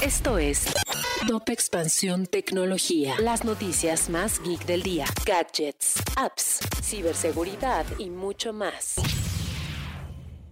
Esto es Top Expansión Tecnología. Las noticias más geek del día. Gadgets, apps, ciberseguridad y mucho más.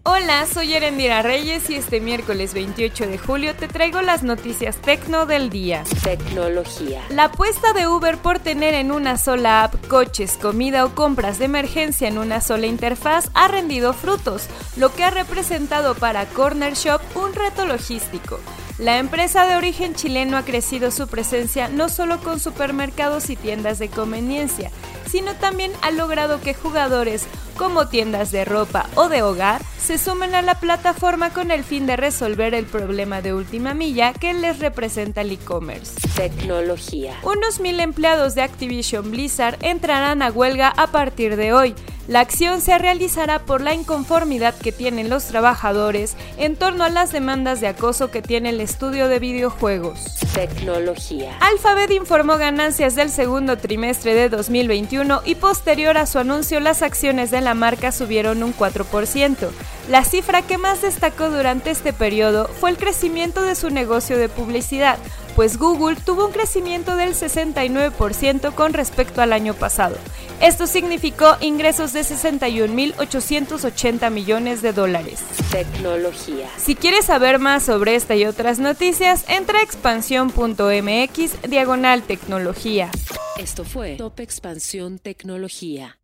Hola, soy Erendira Reyes y este miércoles 28 de julio te traigo las noticias tecno del día. Tecnología. La apuesta de Uber por tener en una sola app coches, comida o compras de emergencia en una sola interfaz ha rendido frutos, lo que ha representado para Corner Shop un reto logístico. La empresa de origen chileno ha crecido su presencia no solo con supermercados y tiendas de conveniencia, sino también ha logrado que jugadores como tiendas de ropa o de hogar se sumen a la plataforma con el fin de resolver el problema de última milla que les representa el e-commerce. Tecnología. Unos mil empleados de Activision Blizzard entrarán a huelga a partir de hoy. La acción se realizará por la inconformidad que tienen los trabajadores en torno a las demandas de acoso que tiene el estudio de videojuegos. Tecnología. Alphabet informó ganancias del segundo trimestre de 2021 y posterior a su anuncio las acciones de la marca subieron un 4%. La cifra que más destacó durante este periodo fue el crecimiento de su negocio de publicidad, pues Google tuvo un crecimiento del 69% con respecto al año pasado. Esto significó ingresos de 61.880 millones de dólares. Tecnología. Si quieres saber más sobre esta y otras noticias, entra a expansión.mx diagonal tecnología. Esto fue Top Expansión Tecnología.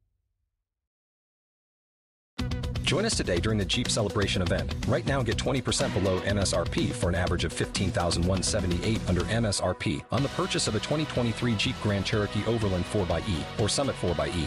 Join us today during the Jeep Celebration event. Right now, get 20% below MSRP for an average of 15178 under MSRP on the purchase of a 2023 Jeep Grand Cherokee Overland 4xE or Summit 4xE.